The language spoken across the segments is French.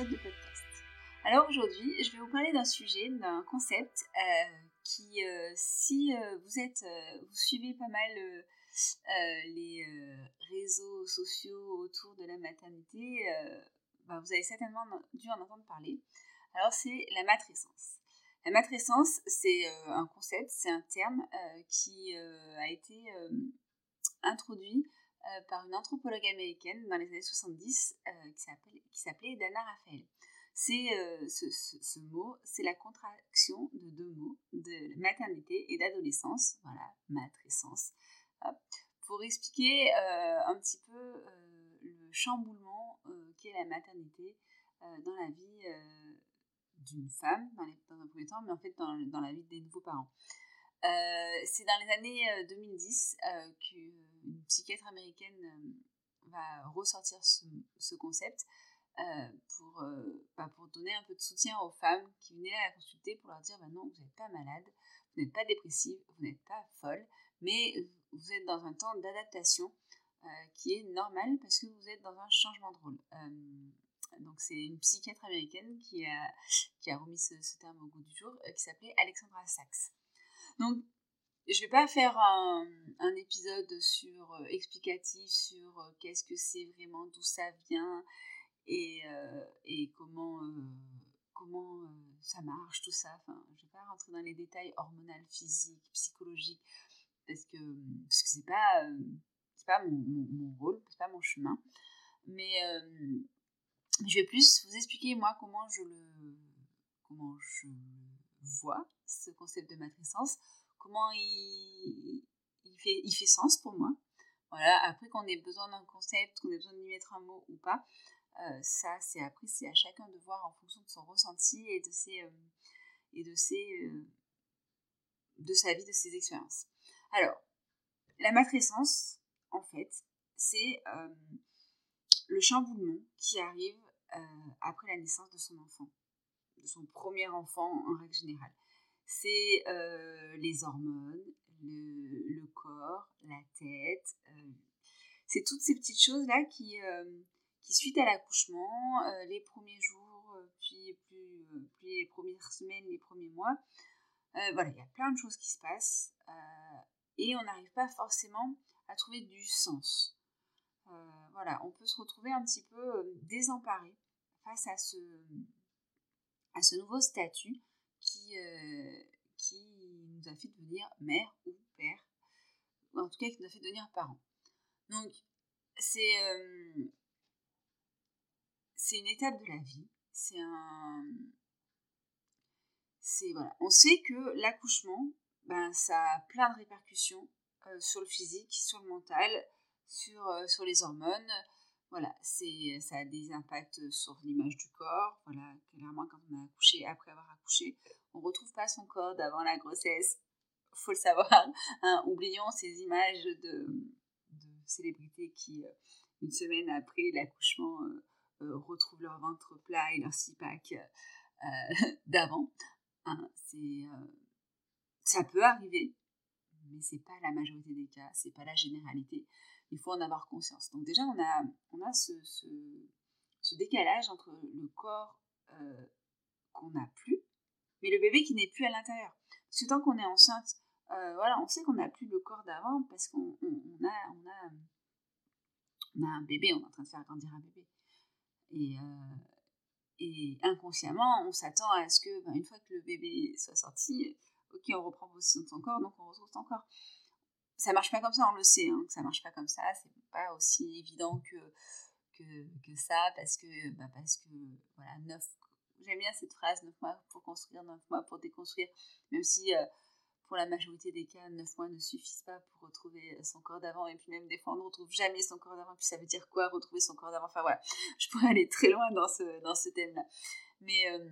de podcast. Alors aujourd'hui, je vais vous parler d'un sujet, d'un concept euh, qui, euh, si euh, vous êtes, vous suivez pas mal les réseaux sociaux autour de la maternité, bah, vous avez certainement dû en entendre parler. Alors c'est la matrescence. La matrescence, c'est un concept, c'est un terme qui a été introduit euh, par une anthropologue américaine dans les années 70 euh, qui s'appelait Dana Raphael. C'est euh, ce, mot, c'est la contraction de deux mots, de maternité et d'adolescence, voilà, matrescence, pour expliquer un petit peu le chamboulement qu'est la maternité dans la vie d'une femme, dans, un premier temps, mais en fait dans, dans la vie des nouveaux parents. Euh, c'est dans les années 2010 euh, euh, qu'une psychiatre américaine va ressortir ce, concept pour, bah, pour donner un peu de soutien aux femmes qui venaient à la consulter pour leur dire bah non, vous n'êtes pas malade, vous n'êtes pas dépressive, vous n'êtes pas folle, mais vous êtes dans un temps d'adaptation qui est normal parce que vous êtes dans un changement de rôle. donc c'est une psychiatre américaine qui a, qui a remis ce, ce terme au goût du jour, qui s'appelait Alexandra Sachs. Donc, je vais pas faire un, épisode sur euh, explicatif sur euh, qu'est-ce que c'est vraiment, d'où ça vient et, euh, comment comment ça marche, tout ça. Enfin, je vais pas rentrer dans les détails hormonaux, physiques, psychologiques parce que parce que c'est pas pas mon, mon, mon rôle, c'est pas mon chemin. Mais je vais plus vous expliquer moi comment je le comment je vois ce concept de matrescence, comment il, fait, sens pour moi. Voilà, après qu'on ait besoin d'un concept, qu'on ait besoin lui mettre un mot ou pas, euh, ça c'est après c'est à chacun de voir en fonction de son ressenti et de ses euh, et de ses euh, de sa vie, de ses expériences. Alors, la matrescence, en fait, c'est le chamboulement qui arrive après la naissance de son enfant de son premier enfant en règle générale. C'est euh, les hormones, le, corps, la tête. Euh, c'est toutes ces petites choses-là qui, euh, qui suite à l'accouchement, les premiers jours, puis plus, les premières semaines, les premiers mois, voilà, il y a plein de choses qui se passent et on n'arrive pas forcément à trouver du sens. voilà, on peut se retrouver un petit peu désemparé face à ce, à ce nouveau statut qui, qui nous a fait devenir mère ou père, en tout cas qui nous a fait devenir parents. Donc, c'est euh, une étape de la vie. C'est un. Voilà. On sait que l'accouchement, ben, ça a plein de répercussions euh, sur le physique, sur le mental, sur, euh, sur les hormones. Voilà, ça a des impacts sur l'image du corps. Voilà, clairement, quand on a accouché, après avoir accouché, on retrouve pas son corps d'avant la grossesse. Faut le savoir. Hein. Oublions ces images de, célébrités qui, euh, une semaine après l'accouchement, euh, euh, retrouvent leur ventre plat et leur six-pack d'avant. Hein, c'est, ça peut arriver, mais c'est pas la majorité des cas, c'est pas la généralité. Il faut en avoir conscience. Donc déjà, on a, on a ce, ce, décalage entre le corps qu'on n'a plus, mais le bébé qui n'est plus à l'intérieur. Parce que tant qu'on est enceinte, voilà, on sait qu'on n'a plus le corps d'avant parce qu'on a, on a on a un bébé, on est en train de faire grandir un bébé. Et, euh, inconsciemment, on s'attend à ce que, ben, une fois que le bébé soit sorti, ok, on reprend possession de son corps, donc on retrouve son corps. Ça marche pas comme ça, on le sait, hein, que ça marche pas comme ça, c'est pas aussi évident que, que, ça, parce que, ben, parce que, voilà, neuf, j'aime bien cette phrase, neuf mois pour construire, neuf mois pour déconstruire, même si euh, pour la majorité des cas, 9 mois ne suffisent pas pour retrouver son corps d'avant. Et puis même des fois, on ne retrouve jamais son corps d'avant. Puis ça veut dire quoi, retrouver son corps d'avant? Enfin voilà, je pourrais aller très loin dans ce, dans ce thème-là. Mais euh,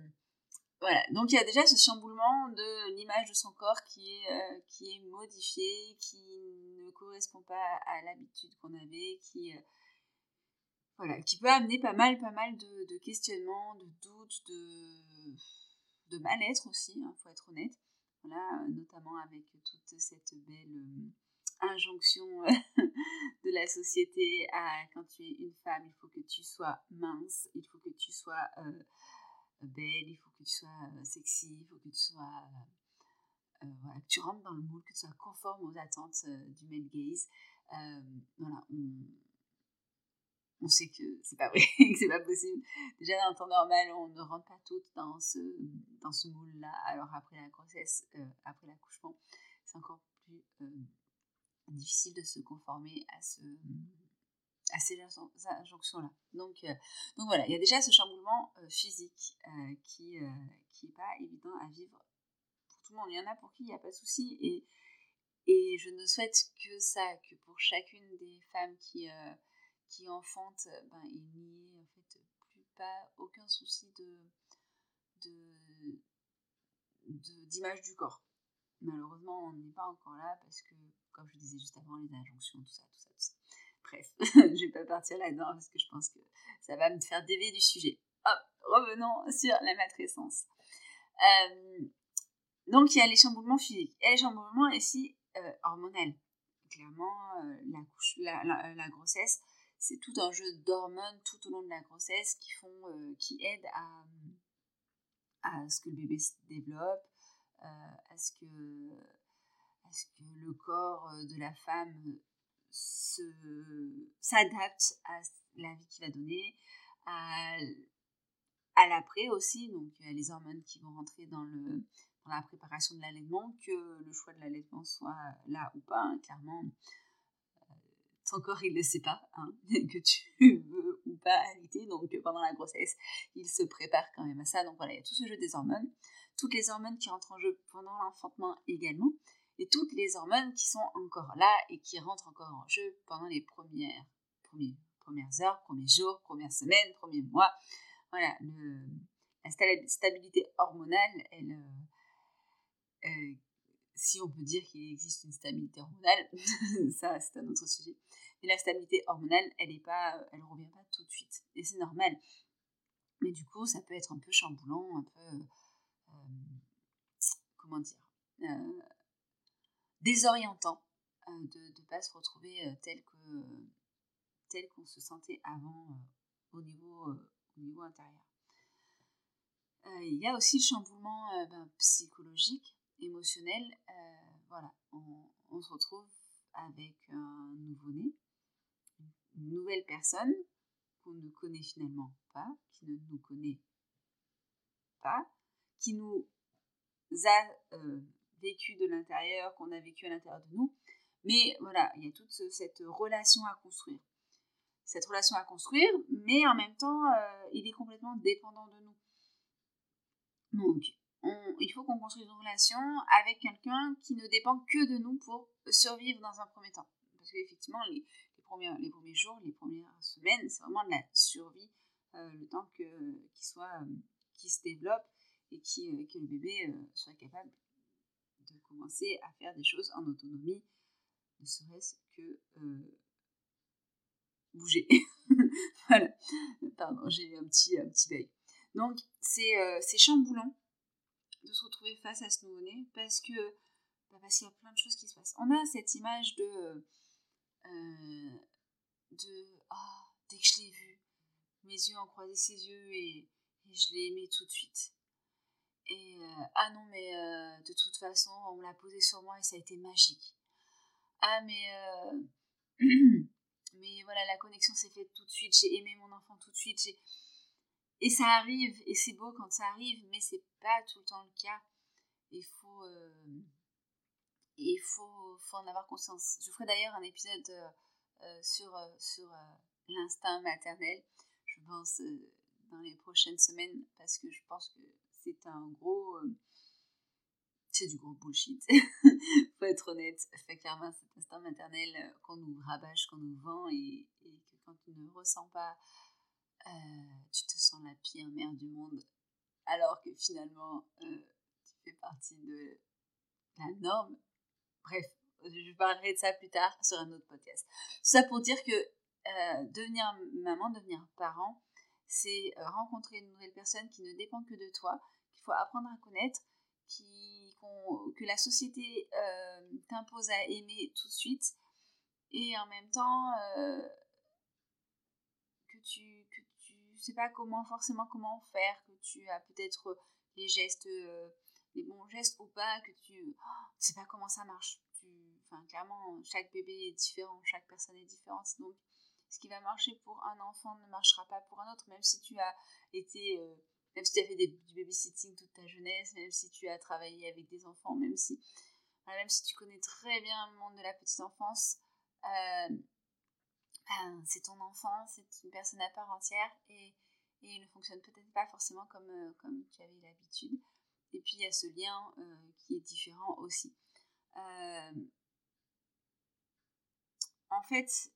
voilà, donc il y a déjà ce chamboulement de l'image de son corps qui est, euh, qui est modifiée, qui ne correspond pas à l'habitude qu'on avait, qui... Qui peut amener pas mal, pas mal de, questionnements, de doutes, de, mal-être aussi, il hein, faut être honnête. Voilà, notamment avec toute cette belle euh, injonction de la société à quand tu es une femme, il faut que tu sois mince, il faut que tu sois euh, belle, il faut que tu sois euh, sexy, il faut que tu sois voilà, que tu rentres dans le moule, que tu sois conforme aux attentes du male gaze. voilà, on sait que c'est pas vrai, que c'est pas possible. Déjà, dans le temps normal, on ne rentre pas toutes dans ce, dans ce moule-là. Alors, après la grossesse, euh, après l'accouchement, c'est encore plus euh, difficile de se conformer à, ce, à ces injonctions-là. Donc, euh, donc voilà, il y a déjà ce chamboulement physique qui n'est pas évident à vivre pour tout le monde. Il y en a pour qui il n'y a pas de souci. Et, et je ne souhaite que ça, que pour chacune des femmes qui qui enfante, il n'y ait en fait plus pas aucun souci de d'image du corps. Malheureusement, on n'est pas encore là parce que, comme je disais juste avant, les injonctions, tout ça, tout ça, tout ça. Bref, je vais pas partir là-dedans parce que je pense que ça va me faire dévier du sujet. Hop, revenons sur la matrescence. Euh, donc, il y a les chamboulements physiques et les chamboulements euh, hormonaux. Clairement, euh, la, grossesse c'est tout un jeu d'hormones tout au long de la grossesse qui font, euh, qui aident à, à ce que le bébé se développe, euh, à, ce que, à ce que le corps euh, de la femme s'adapte à la vie qu'il va donner, à, à l'après aussi, donc les hormones qui vont rentrer dans, le, dans la préparation de l'allaitement, que le choix de l'allaitement soit là ou pas, hein, clairement ton corps il ne sait pas hein, que tu veux ou pas allaiter, donc pendant la grossesse il se prépare quand même à ça. Donc voilà, il y a tout ce jeu des hormones, toutes les hormones qui rentrent en jeu pendant l'enfantement également, et toutes les hormones qui sont encore là et qui rentrent encore en jeu pendant les premières, premières, heures, premiers jours, premières semaines, premiers mois. Voilà, la stabilité hormonale, elle, euh, euh, si on peut dire qu'il existe une stabilité hormonale, ça c'est un autre sujet. Mais la stabilité hormonale, elle est pas, euh, elle revient pas tout de suite, et c'est normal. Mais du coup, ça peut être un peu chamboulant, un peu, euh, euh, comment dire, désorientant de ne pas se retrouver tel que tel qu'on se sentait avant au niveau au niveau intérieur. il y a aussi le chamboulement ben, psychologique émotionnel. voilà, on, se retrouve avec un nouveau-né, une nouvelle personne qu'on ne connaît finalement pas, qui ne nous connaît pas, qui nous a vécu de l'intérieur, qu'on a vécu à l'intérieur de nous. Mais voilà, il y a toute cette relation à construire. Cette relation à construire, mais en même temps, euh, il est complètement dépendant de nous. Donc, il faut qu'on construise une relation avec quelqu'un qui ne dépend que de nous pour survivre dans un premier temps. Parce qu'effectivement, les, les, premiers, les premiers jours, les premières semaines, c'est vraiment de la survie, euh, le temps qu'il soit, euh, qui se développe et qui, que le bébé soit capable de commencer à faire des choses en autonomie, ne serait-ce que euh, bouger. voilà. Pardon, j'ai eu un petit, un petit bail. Donc, euh, c'est chamboulant de se retrouver face à ce nouveau-né parce que bah, parce qu'il y a plein de choses qui se passent. On a cette image de euh, de oh, dès que je l'ai vu, mes yeux ont croisé ses yeux et, je l'ai aimé tout de suite. Et euh, ah non, mais euh, de toute façon, on l'a posé sur moi et ça a été magique. Ah, mais. Euh, mais voilà, la connexion s'est faite tout de suite. J'ai aimé mon enfant tout de suite. Et ça arrive, et c'est beau quand ça arrive, mais c'est pas tout le temps le cas. Il faut. il faut, en avoir conscience. Je ferai d'ailleurs un épisode sur, sur l'instinct maternel, je pense, dans les prochaines semaines, parce que je pense que c'est un gros. Euh, c'est du gros bullshit. Faut être honnête. Fait clairement, cet instinct maternel euh, qu'on nous rabâche, qu'on nous vend et, que quand tu ne ressens pas, euh, tu te sens la pire mère du monde. Alors que finalement, tu fais partie de la norme. Bref, je parlerai de ça plus tard sur un autre podcast. Ça pour dire que devenir maman, devenir parent, c'est euh, rencontrer une nouvelle personne qui ne dépend que de toi, qu'il faut apprendre à connaître, qui, que la société euh, t'impose à aimer tout de suite, et en même temps euh, que tu tu sais pas comment forcément comment faire, que tu as peut-être les gestes, les bons gestes ou pas, que tu ne sais pas comment ça marche. Tu, enfin, clairement, chaque bébé est différent, chaque personne est différente, donc ce qui va marcher pour un enfant ne marchera pas pour un autre, même si tu as été, euh, même si tu as fait du babysitting toute ta jeunesse, même si tu as travaillé avec des enfants, même si, même si tu connais très bien le monde de la petite enfance, euh, ben, c'est ton enfant, c'est une personne à part entière et, et il ne fonctionne peut-être pas forcément comme, euh, comme tu avais l'habitude. Et puis il y a ce lien qui est différent aussi. en fait,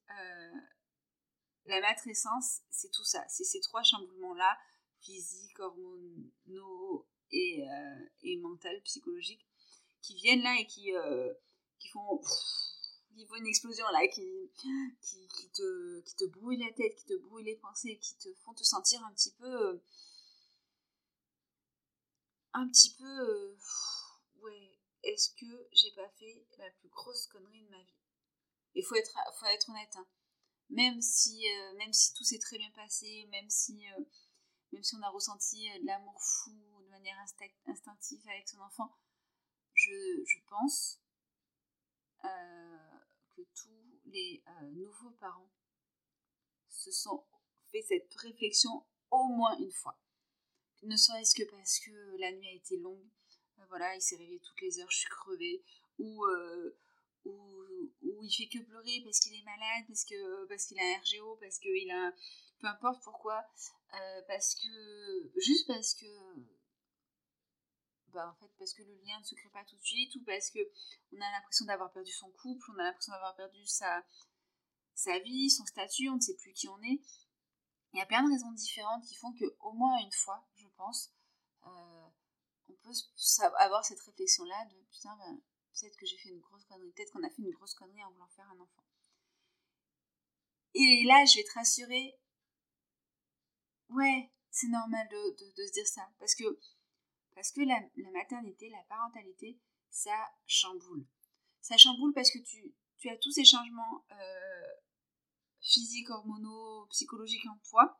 la matrescence, c'est tout ça. C'est ces trois chamboulements-là, physique, hormonaux et, euh, et mental, psychologique, qui viennent là et qui, euh, qui font... qui font une explosion là, qui, qui, qui, te, qui te brouillent la tête, qui te brouillent les pensées, qui te font te sentir un petit peu... Euh, un petit peu... Euh, ouais, est-ce que j'ai pas fait la plus grosse connerie de ma vie? Il faut être, faut être honnête, hein. Même si, euh, même si tout s'est très bien passé, même si, même si on a ressenti de l'amour fou de manière instinctive avec son enfant, je, je pense que tous les nouveaux parents se sont fait cette réflexion au moins une fois. Ne serait-ce que parce que la nuit a été longue, voilà, il s'est réveillé toutes les heures, je suis crevée, ou où, où il fait que pleurer parce qu'il est malade, parce que parce qu'il a un RGO, parce qu'il a peu importe pourquoi, euh, parce que juste parce que bah en fait parce que le lien ne se crée pas tout de suite ou parce que on a l'impression d'avoir perdu son couple, on a l'impression d'avoir perdu sa sa vie, son statut, on ne sait plus qui on est. Il y a plein de raisons différentes qui font que au moins une fois, je pense, euh, on peut avoir cette réflexion là de putain ben, peut-être que j'ai fait une grosse connerie, peut-être qu'on a fait une grosse connerie en voulant faire un enfant. Et là, je vais te rassurer, ouais, c'est normal de, se dire ça, parce que, parce que la, maternité, la parentalité, ça chamboule. Ça chamboule parce que tu, as tous ces changements euh, physiques, hormonaux, psychologiques en toi,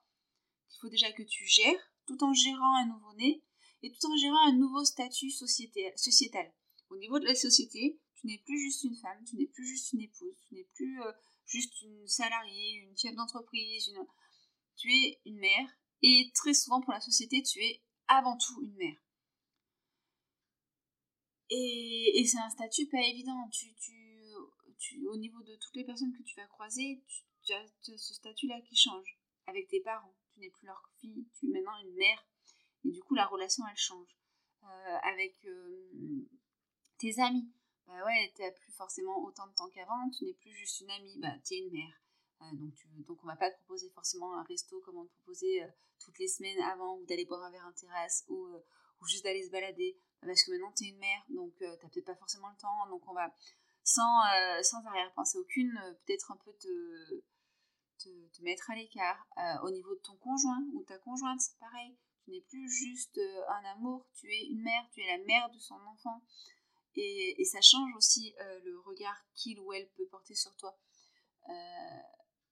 qu'il faut déjà que tu gères, tout en gérant un nouveau-né, et tout en gérant un nouveau statut sociétal. Au niveau de la société, tu n'es plus juste une femme, tu n'es plus juste une épouse, tu n'es plus euh, juste une salariée, une chef d'entreprise, tu es une mère, et très souvent pour la société, tu es avant tout une mère. Et, c'est un statut pas évident. Tu, tu, au niveau de toutes les personnes que tu vas croiser, tu, as, ce statut-là qui change. Avec tes parents, tu n'es plus leur fille, tu es maintenant une mère. Et du coup, la relation, elle change. Euh, avec euh, tes amis, bah ouais, tu n'as plus forcément autant de temps qu'avant, tu n'es plus juste une amie, bah, tu es une mère. Euh, donc, tu, donc, on va pas te proposer forcément un resto comme on te proposait toutes les semaines avant, ou d'aller boire un verre en terrasse, ou, ou juste d'aller se balader parce que maintenant tu es une mère, donc tu euh, t'as peut-être pas forcément le temps, donc on va, sans, euh, sans arrière-pensée aucune, euh, peut-être un peu te, te, mettre à l'écart. au niveau de ton conjoint ou ta conjointe, c'est pareil, tu n'es plus juste un amour, tu es une mère, tu es la mère de son enfant, et, et ça change aussi le regard qu'il ou elle peut porter sur toi.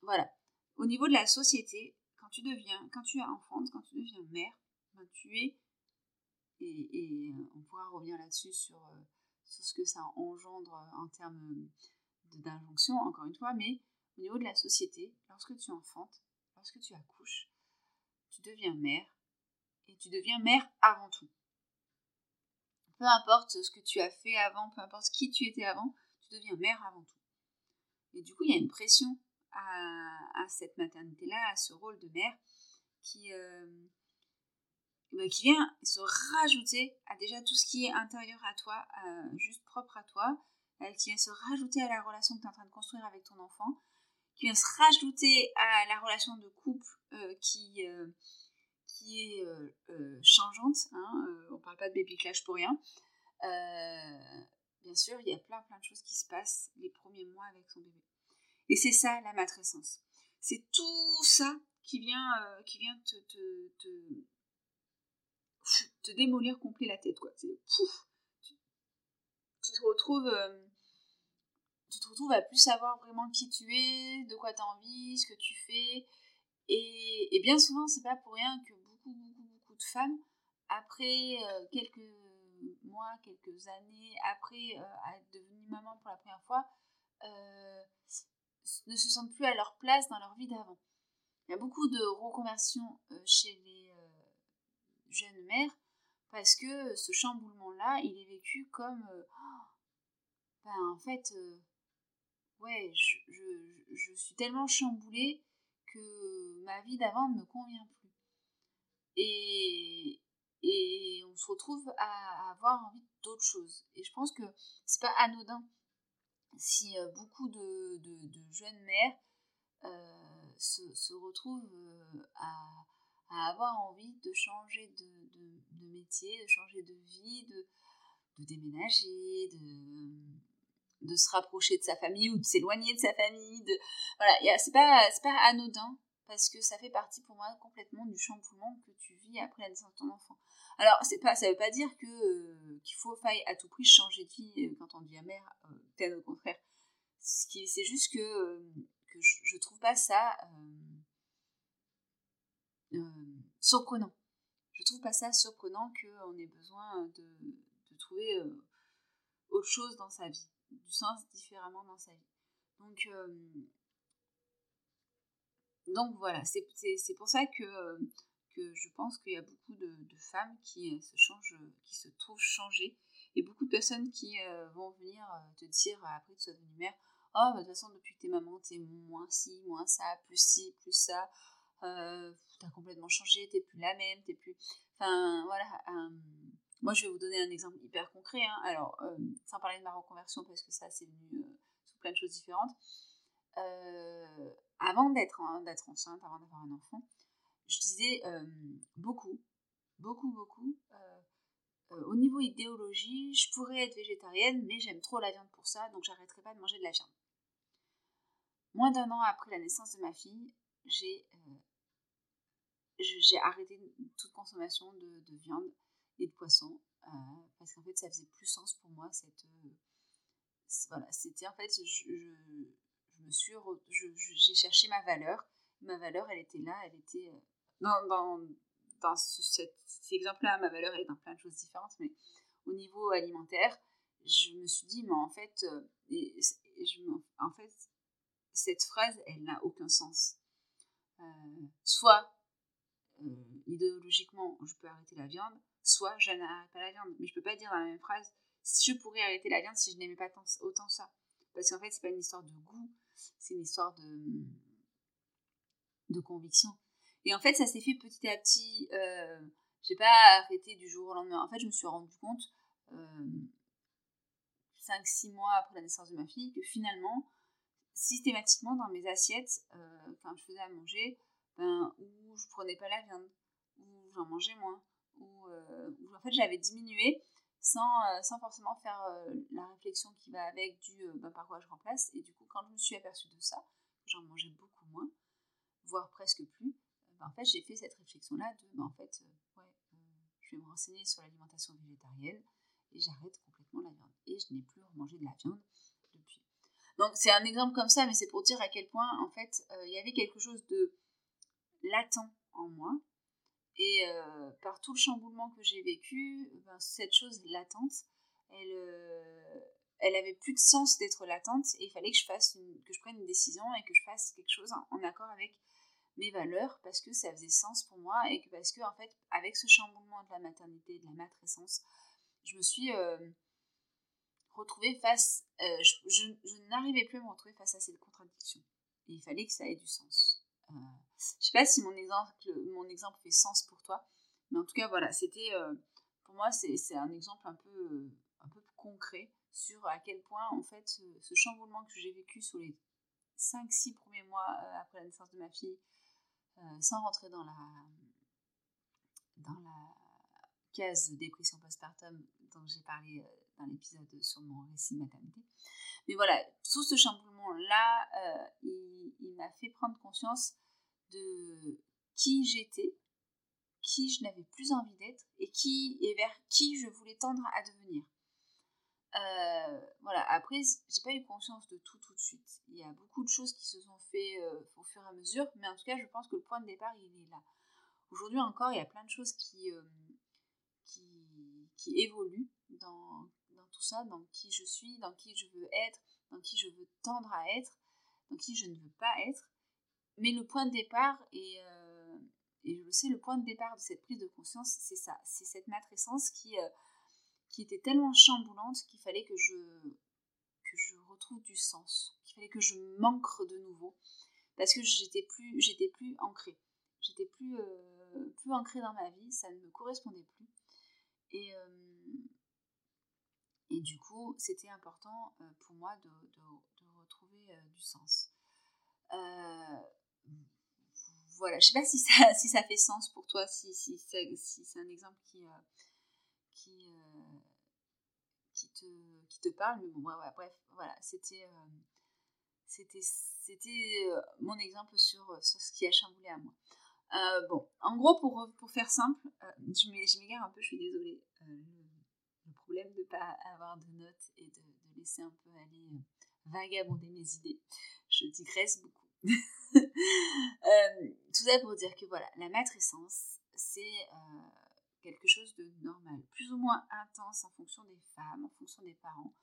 voilà. Au niveau de la société, quand tu deviens, quand tu es enfante, quand tu deviens mère, ben, tu es et, euh, on pourra revenir là-dessus sur, euh, ce que ça engendre en termes d'injonction, encore une fois, mais au niveau de la société, lorsque tu enfantes, lorsque tu accouches, tu deviens mère, et tu deviens mère avant tout. Peu importe ce que tu as fait avant, peu importe qui tu étais avant, tu deviens mère avant tout. Et du coup, il y a une pression à, cette maternité-là, à ce rôle de mère, qui, euh, bah, qui vient se rajouter à déjà tout ce qui est intérieur à toi, euh, juste propre à toi, euh, qui vient se rajouter à la relation que tu es en train de construire avec ton enfant, qui vient se rajouter à la relation de couple euh, qui, qui est changeante. Hein, on ne parle pas de baby clash pour rien. bien sûr, il y a plein plein de choses qui se passent les premiers mois avec son bébé. Et c'est ça la matrescence. C'est tout ça qui vient, qui vient te démolir complet la tête, quoi. C'est tu, te retrouves. Euh, tu te retrouves à plus savoir vraiment qui tu es, de quoi tu as envie, ce que tu fais. Et, bien souvent, c'est pas pour rien que beaucoup, beaucoup, beaucoup de femmes, après euh, quelques mois, quelques années, après euh, être devenue maman pour la première fois, ne se sentent plus à leur place dans leur vie d'avant. Il y a beaucoup de reconversions chez les jeune mère, parce que ce chamboulement-là, il est vécu comme, euh, ben en fait, euh, ouais, je, suis tellement chamboulée que ma vie d'avant ne me convient plus. Et, on se retrouve à, avoir envie d'autre chose. Et je pense que c'est pas anodin si euh, beaucoup de, jeunes mères se, retrouvent à, avoir envie de changer de, métier, de changer de vie, de, déménager, de, se rapprocher de sa famille ou de s'éloigner de sa famille. Voilà, c'est pas, pas anodin parce que ça fait partie pour moi complètement du chamboulement que tu vis après la naissance de ton enfant. Alors, c'est pas, ça veut pas dire que euh, qu'il faut faille à tout prix changer de vie euh, quand on devient mère, euh, au contraire. C'est juste que, euh, que je, je, trouve pas ça surprenant. Je trouve pas ça surprenant qu'on ait besoin de, trouver euh, autre chose dans sa vie, du sens différemment dans sa vie. Donc, euh, voilà, c'est pour ça que, je pense qu'il y a beaucoup de, de, femmes qui se changent, qui se trouvent changées, et beaucoup de personnes qui vont venir te dire après que tu sois devenue mère, oh bah, de toute façon depuis que t'es maman t'es moins ci, moins ça, plus ci, plus ça, euh, t'as complètement changé, t'es plus la même, t'es plus. Enfin, voilà. Euh, moi, je vais vous donner un exemple hyper concret. Hein. Alors, euh, sans parler de ma reconversion, parce que ça, c'est venu sous plein de choses différentes. avant d'être enceinte, avant d'avoir un enfant, je disais beaucoup, beaucoup, beaucoup. au niveau idéologie, je pourrais être végétarienne, mais j'aime trop la viande pour ça, donc j'arrêterai pas de manger de la viande. Moins d'un an après la naissance de ma fille, j'ai j'ai arrêté toute consommation de, de, viande et de poisson euh, parce qu'en fait ça faisait plus sens pour moi cette euh, voilà c'était en fait je, me suis j'ai cherché ma valeur ma valeur elle était là elle était euh, dans, dans, cet, exemple-là, ma valeur est dans plein de choses différentes, mais au niveau alimentaire, je me suis dit, mais en fait, je, en fait cette phrase, elle n'a aucun sens. soit idéologiquement, je peux arrêter la viande, soit je n'arrête pas la viande. Mais je peux pas dire dans la même phrase, je pourrais arrêter la viande si je n'aimais pas autant ça. Parce qu'en fait, c'est pas une histoire de goût, c'est une histoire de, conviction. Et en fait, ça s'est fait petit à petit. Euh, j'ai pas arrêté du jour au lendemain. En fait, je me suis rendu compte, euh, 5-6 mois après la naissance de ma fille, que finalement, systématiquement dans mes assiettes, euh, quand je faisais à manger, ben, où je prenais pas la viande, où j'en mangeais moins, où, euh, en fait j'avais diminué sans, euh, sans forcément faire euh, la réflexion qui va avec du ben, par quoi je remplace. Et du coup, quand je me suis aperçue de ça, j'en mangeais beaucoup moins, voire presque plus, ben, en fait j'ai fait cette réflexion-là de ben, en fait, ouais, je vais me renseigner sur l'alimentation végétarienne et j'arrête complètement la viande. Et je n'ai plus remangé de la viande depuis. Donc c'est un exemple comme ça, mais c'est pour dire à quel point en fait il y avait quelque chose de latent en moi. Et euh, par tout le chamboulement que j'ai vécu, ben, cette chose latente, elle, euh, elle avait plus de sens d'être latente et il fallait que je fasse que je prenne une décision et que je fasse quelque chose en, accord avec mes valeurs parce que ça faisait sens pour moi et que parce que en fait avec ce chamboulement de la maternité de la matrescence je me suis euh, retrouvée face je, je n'arrivais plus à me retrouver face à cette contradiction et il fallait que ça ait du sens je sais pas si mon exemple, mon exemple fait sens pour toi, mais en tout cas, voilà, c'était, euh, pour moi, c'est un exemple un peu, un peu concret sur à quel point, en fait, ce, chamboulement que j'ai vécu sur les 5-6 premiers mois euh, après la naissance de ma fille, euh, sans rentrer dans la, dans la case dépression postpartum dont j'ai parlé dans l'épisode sur mon récit de maternité. Mais voilà, tout ce chamboulement-là, il m'a fait prendre conscience de qui j'étais, qui je n'avais plus envie d'être et qui et vers qui je voulais tendre à devenir. Euh, voilà, après, j'ai pas eu conscience de tout tout de suite. Il y a beaucoup de choses qui se sont faites euh, au fur et à mesure, mais en tout cas, je pense que le point de départ, il est là. Aujourd'hui encore, il y a plein de choses qui, euh, qui, qui, évoluent dans, dans tout ça, dans qui je suis, dans qui je veux être, dans qui je veux tendre à être, dans qui je ne veux pas être. Mais le point de départ, et, euh, et je le sais, le point de départ de cette prise de conscience, c'est ça, c'est cette matrescence qui, euh, qui était tellement chamboulante qu'il fallait que je, que je retrouve du sens, qu'il fallait que je m'ancre de nouveau, parce que j'étais plus, j'étais plus ancrée, j'étais plus, euh, plus ancrée dans ma vie, ça ne me correspondait plus. Et, et du coup, c'était important pour moi de, de, de retrouver du sens. Euh, voilà, je sais pas si ça, si ça fait sens pour toi, si, si, si c'est un exemple qui, euh, euh, te, parle, mais bon, bref, voilà, c'était c'était c'était mon exemple sur, ce qui a chamboulé à moi. bon, en gros, pour, pour faire simple, je m'égare un peu, je suis désolée. Le, problème de ne pas avoir de notes et de laisser un peu aller vagabonder mes idées. Je digresse beaucoup. Euh, tout ça pour dire que voilà, la matrescence, c'est euh, quelque chose de normal, plus ou moins intense en fonction des femmes, en fonction des parents.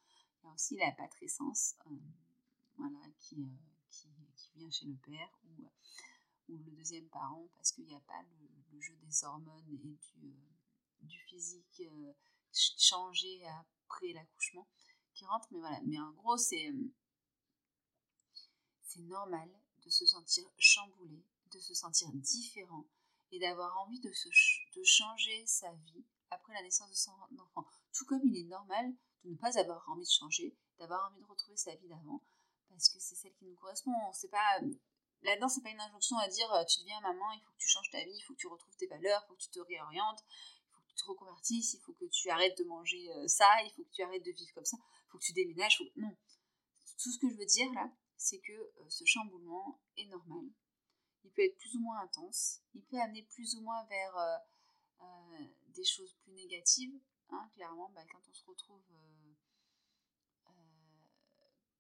Il y a aussi la patrescence, euh, qui, qui, vient chez le père ou, le deuxième parent parce qu'il n'y a pas le, jeu des hormones et du, du physique changé après l'accouchement qui rentre. Mais voilà, mais en gros, c'est normal de se sentir chamboulé, de se sentir différent et d'avoir envie de, changer sa vie après la naissance de son enfant. Tout comme il est normal de ne pas avoir envie de changer, d'avoir envie de retrouver sa vie d'avant, parce que c'est celle qui nous correspond. Pas là-dedans, c'est pas une injonction à dire euh, tu deviens maman, il faut que tu changes ta vie, il faut que tu retrouves tes valeurs, il faut que tu te réorientes, il faut que tu te reconvertisses, il faut que tu arrêtes de manger euh, ça, il faut que tu arrêtes de vivre comme ça, il faut que tu déménages. Non, tout ce que je veux dire là, c'est que euh, ce chamboulement est normal. Il peut être plus ou moins intense, il peut amener plus ou moins vers euh, euh, des choses plus négatives. Hein, clairement, bah, quand on se retrouve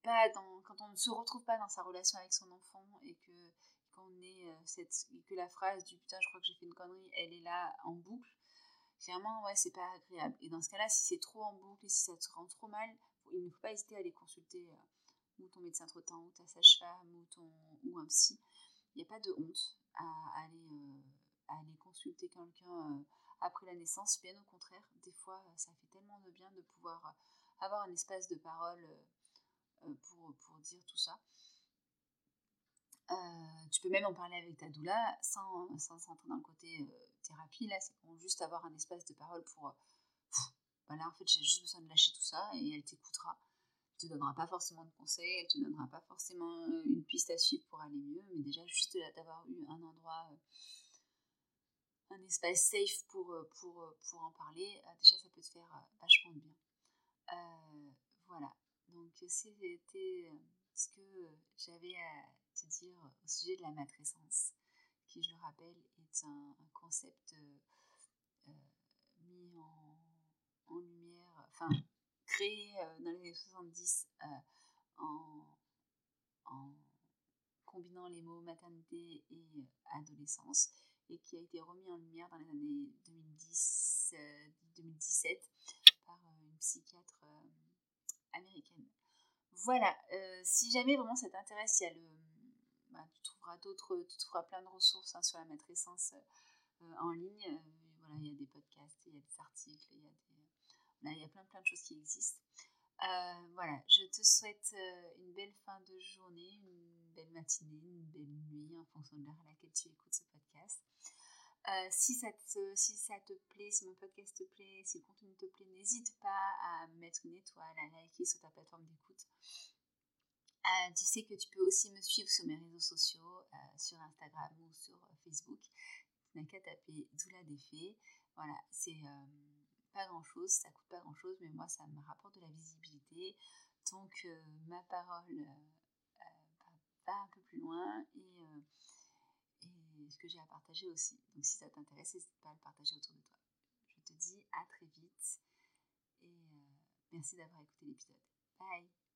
pas quand on ne se retrouve pas dans sa relation avec son enfant et que la phrase du putain, je crois que j'ai fait une connerie, elle est là en boucle, clairement, ouais, c'est pas agréable. Et dans ce cas-là, si c'est trop en boucle et si ça te rend trop mal, il ne faut pas hésiter à aller consulter ou ton médecin traitant, ou ta sage-femme, ou, ton, ou un psy. Il n'y a pas de honte à aller, aller consulter quelqu'un après la naissance. Bien au contraire, des fois, ça fait tellement de bien de pouvoir avoir un espace de parole pour, pour dire tout ça. Euh, tu peux même en parler avec ta doula sans, sans entrer dans côté euh, thérapie. Là, c'est juste avoir un espace de parole pour. Euh, voilà, en fait, j'ai juste besoin de lâcher tout ça et elle t'écoutera. Te donnera pas forcément de conseils, elle te donnera pas forcément une piste à suivre pour aller mieux, mais déjà, juste d'avoir eu un endroit, un espace safe pour, pour, pour en parler, déjà, ça peut te faire vachement de bien. voilà, donc c'était ce que j'avais à te dire au sujet de la matrescence, qui, je le rappelle, est un, concept euh, euh, mis en, lumière, enfin, euh, dans les années 70 en, en, combinant les mots maternité et adolescence, et qui a été remis en lumière dans les années 2010, 2017 par une psychiatre américaine. Voilà, si jamais vraiment ça t'intéresse, il y a le, bah, tu trouveras d'autres, tu trouveras plein de ressources hein, sur la matrescence euh, en ligne. Euh, voilà, il y a des podcasts, il y a des articles, il y a, des, il y a plein plein de choses qui existent. Euh, voilà, je te souhaite une belle fin de journée, une belle matinée, une belle nuit en fonction de l'heure à laquelle tu écoutes ce podcast. si, ça te, si ça te plaît, si mon podcast te plaît, si le contenu te plaît, n'hésite pas à mettre une étoile, à liker sur ta plateforme d'écoute. Euh, tu sais que tu peux aussi me suivre sur mes réseaux sociaux, euh, sur Instagram ou sur euh, Facebook. Tu n'as qu'à taper Doula des Fées. Voilà, c'est pas grand chose, ça coûte pas grand chose, mais moi ça me rapporte de la visibilité. Donc ma parole va un peu plus loin et, et ce que j'ai à partager aussi. Donc si ça t'intéresse, n'hésite pas à le partager autour de toi. Je te dis à très vite et merci d'avoir écouté l'épisode. Bye